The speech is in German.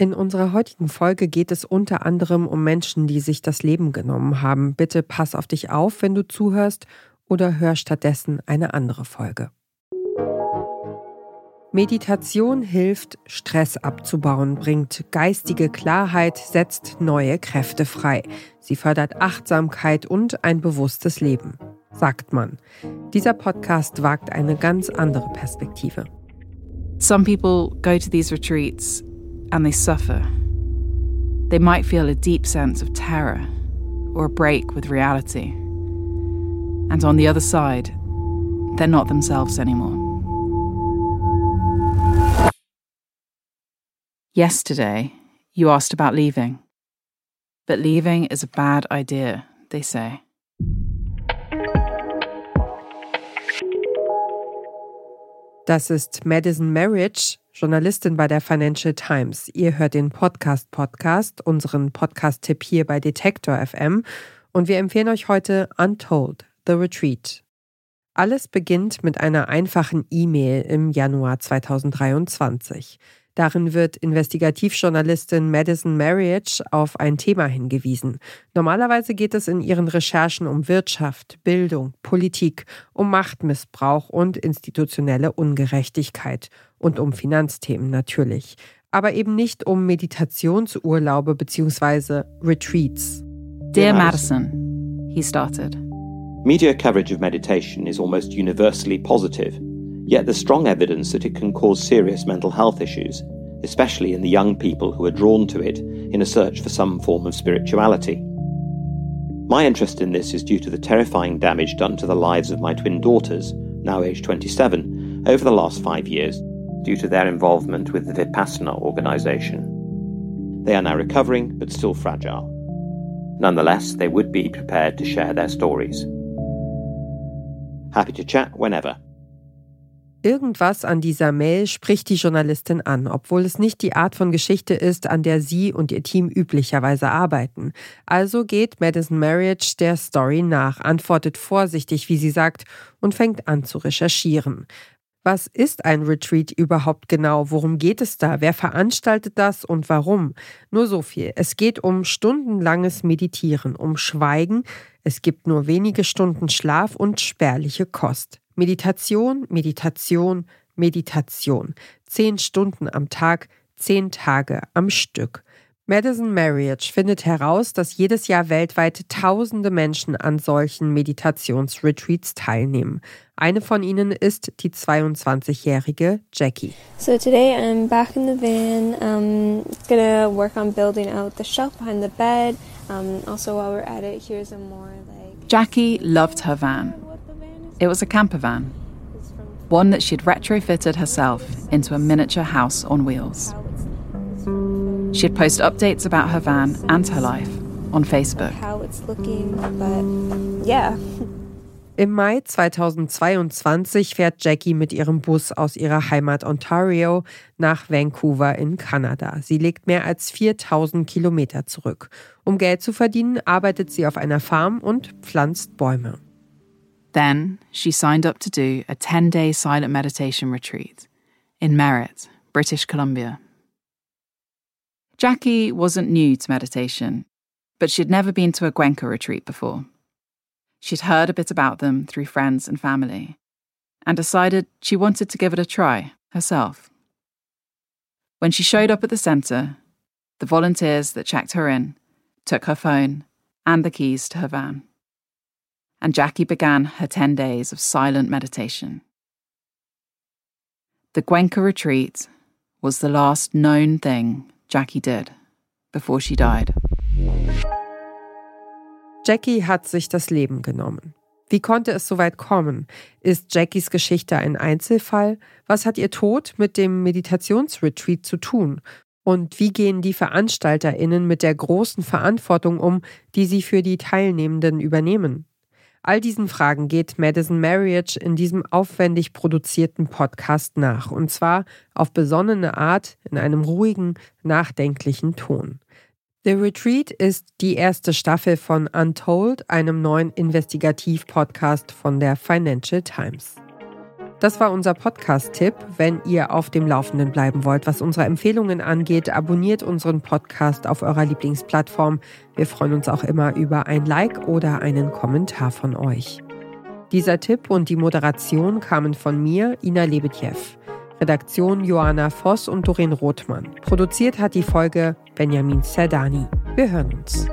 In unserer heutigen Folge geht es unter anderem um Menschen, die sich das Leben genommen haben. Bitte pass auf dich auf, wenn du zuhörst, oder hör stattdessen eine andere Folge. Meditation hilft, Stress abzubauen, bringt geistige Klarheit, setzt neue Kräfte frei. Sie fördert Achtsamkeit und ein bewusstes Leben, sagt man. Dieser Podcast wagt eine ganz andere Perspektive. Some people go to these retreats and they suffer. They might feel a deep sense of terror or a break with reality. And on the other side, they're not themselves anymore. Yesterday, you asked about leaving. But leaving is a bad idea, they say. Das ist Madison Marriage, Journalistin bei der Financial Times. Ihr hört den Podcast Podcast, unseren Podcast-Tipp hier bei Detektor FM. Und wir empfehlen euch heute Untold, The Retreat. Alles beginnt mit einer einfachen E-Mail im Januar 2023. Darin wird Investigativjournalistin Madison Marriage auf ein Thema hingewiesen. Normalerweise geht es in ihren Recherchen um Wirtschaft, Bildung, Politik, um Machtmissbrauch und institutionelle Ungerechtigkeit und um Finanzthemen natürlich, aber eben nicht um Meditationsurlaube bzw. Retreats. Dear Madison, he started. Media coverage of meditation is almost universally positive. Yet there's strong evidence that it can cause serious mental health issues, especially in the young people who are drawn to it in a search for some form of spirituality. My interest in this is due to the terrifying damage done to the lives of my twin daughters, now aged 27, over the last five years due to their involvement with the Vipassana organization. They are now recovering, but still fragile. Nonetheless, they would be prepared to share their stories. Happy to chat whenever. Irgendwas an dieser Mail spricht die Journalistin an, obwohl es nicht die Art von Geschichte ist, an der sie und ihr Team üblicherweise arbeiten. Also geht Madison Marriage der Story nach, antwortet vorsichtig, wie sie sagt, und fängt an zu recherchieren. Was ist ein Retreat überhaupt genau? Worum geht es da? Wer veranstaltet das und warum? Nur so viel. Es geht um stundenlanges Meditieren, um Schweigen. Es gibt nur wenige Stunden Schlaf und spärliche Kost. Meditation, Meditation, Meditation. Zehn Stunden am Tag, zehn Tage am Stück. Madison Marriage findet heraus, dass jedes Jahr weltweit tausende Menschen an solchen Meditationsretreats teilnehmen. Eine von ihnen ist die 22-jährige Jackie. So today I'm back in the van. I'm gonna work on building out the shelf behind the bed. Um, also, while we're at it, here's a more like. Jackie loved her van. It was a camper van, one that she'd retrofitted herself into a miniature house on wheels. She'd post updates about her van and her life on Facebook. How it's looking, but yeah. Im Mai 2022 fährt Jackie mit ihrem Bus aus ihrer Heimat Ontario nach Vancouver in Kanada. Sie legt mehr als 4000 Kilometer zurück. Um Geld zu verdienen, arbeitet sie auf einer Farm und pflanzt Bäume. Then she signed up to do a 10 day silent meditation retreat in Merritt, British Columbia. Jackie wasn't new to meditation, but she'd never been to a Gwenka retreat before. She'd heard a bit about them through friends and family and decided she wanted to give it a try herself. When she showed up at the centre, the volunteers that checked her in took her phone and the keys to her van and Jackie began her 10 days of silent meditation. The Gwenka retreat was the last known thing Jackie did before she died. Jackie hat sich das Leben genommen. Wie konnte es so weit kommen? Ist Jackies Geschichte ein Einzelfall? Was hat ihr Tod mit dem Meditationsretreat zu tun? Und wie gehen die VeranstalterInnen mit der großen Verantwortung um, die sie für die Teilnehmenden übernehmen? All diesen Fragen geht Madison Marriage in diesem aufwendig produzierten Podcast nach, und zwar auf besonnene Art in einem ruhigen, nachdenklichen Ton. The Retreat ist die erste Staffel von Untold, einem neuen Investigativ-Podcast von der Financial Times. Das war unser Podcast-Tipp. Wenn ihr auf dem Laufenden bleiben wollt, was unsere Empfehlungen angeht, abonniert unseren Podcast auf eurer Lieblingsplattform. Wir freuen uns auch immer über ein Like oder einen Kommentar von euch. Dieser Tipp und die Moderation kamen von mir, Ina Lebetjew. Redaktion Joanna Voss und Doreen Rothmann. Produziert hat die Folge Benjamin Serdani. Wir hören uns.